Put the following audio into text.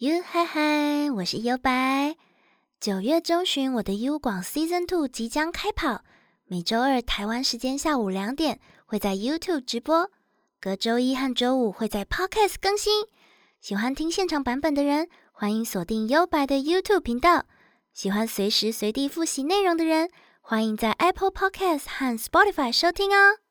Yo 嗨嗨我是优白。九月中旬我的 u 广 season two 即将开跑。每周二台湾时间下午两点会在 youtube 直播。隔周一和周五会在 podcast 更新。喜欢听现场版本的人欢迎锁定优白的 youtube 频道。喜欢随时随地复习内容的人欢迎在 apple podcast 和 spotify 收听哦。